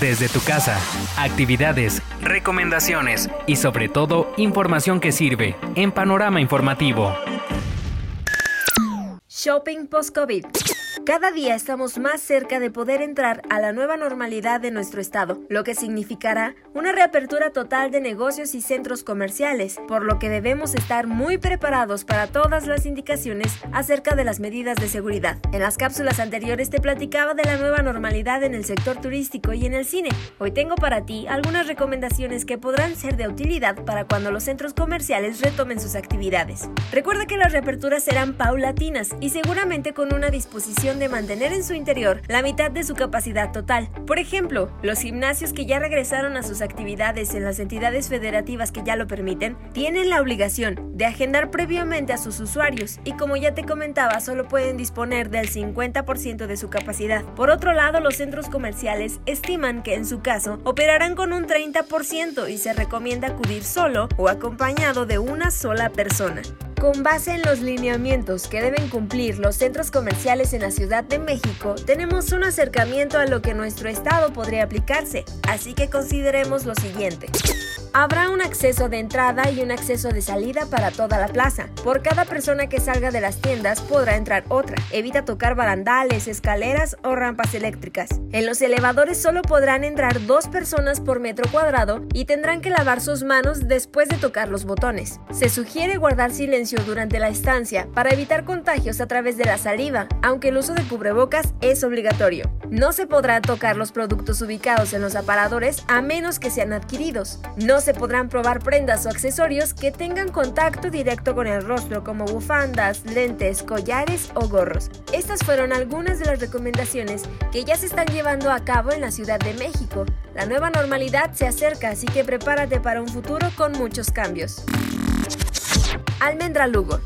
desde tu casa. Actividades, recomendaciones y sobre todo información que sirve en Panorama Informativo. Shopping post-COVID. Cada día estamos más cerca de poder entrar a la nueva normalidad de nuestro estado, lo que significará una reapertura total de negocios y centros comerciales, por lo que debemos estar muy preparados para todas las indicaciones acerca de las medidas de seguridad. En las cápsulas anteriores te platicaba de la nueva normalidad en el sector turístico y en el cine. Hoy tengo para ti algunas recomendaciones que podrán ser de utilidad para cuando los centros comerciales retomen sus actividades. Recuerda que las reaperturas serán paulatinas y seguramente con una disposición de mantener en su interior la mitad de su capacidad total. Por ejemplo, los gimnasios que ya regresaron a sus actividades en las entidades federativas que ya lo permiten, tienen la obligación de agendar previamente a sus usuarios y como ya te comentaba, solo pueden disponer del 50% de su capacidad. Por otro lado, los centros comerciales estiman que en su caso operarán con un 30% y se recomienda acudir solo o acompañado de una sola persona. Con base en los lineamientos que deben cumplir los centros comerciales en la Ciudad de México, tenemos un acercamiento a lo que nuestro estado podría aplicarse, así que consideremos lo siguiente. Habrá un acceso de entrada y un acceso de salida para toda la plaza. Por cada persona que salga de las tiendas podrá entrar otra. Evita tocar barandales, escaleras o rampas eléctricas. En los elevadores solo podrán entrar dos personas por metro cuadrado y tendrán que lavar sus manos después de tocar los botones. Se sugiere guardar silencio durante la estancia para evitar contagios a través de la saliva, aunque el uso de cubrebocas es obligatorio. No se podrá tocar los productos ubicados en los aparadores a menos que sean adquiridos. No se podrán probar prendas o accesorios que tengan contacto directo con el rostro como bufandas, lentes, collares o gorros. Estas fueron algunas de las recomendaciones que ya se están llevando a cabo en la Ciudad de México. La nueva normalidad se acerca, así que prepárate para un futuro con muchos cambios. Almendra Lugo